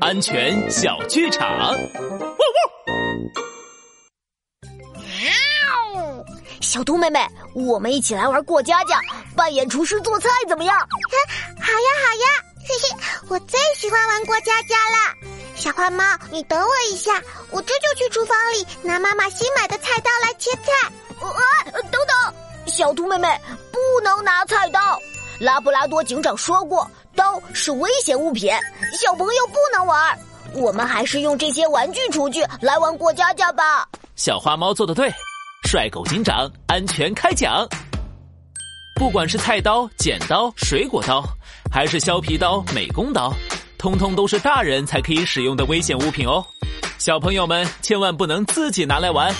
安全小剧场。小兔妹妹，我们一起来玩过家家，扮演厨师做菜怎么样？好呀，好呀，嘿嘿，我最喜欢玩过家家了。小花猫，你等我一下，我这就去厨房里拿妈妈新买的菜刀来切菜。啊，等等，小兔妹妹不能拿菜刀。拉布拉多警长说过，刀是危险物品，小朋友不能玩。我们还是用这些玩具厨具来玩过家家吧。小花猫做的对。帅狗警长，安全开讲。不管是菜刀、剪刀、水果刀，还是削皮刀、美工刀，通通都是大人才可以使用的危险物品哦。小朋友们千万不能自己拿来玩，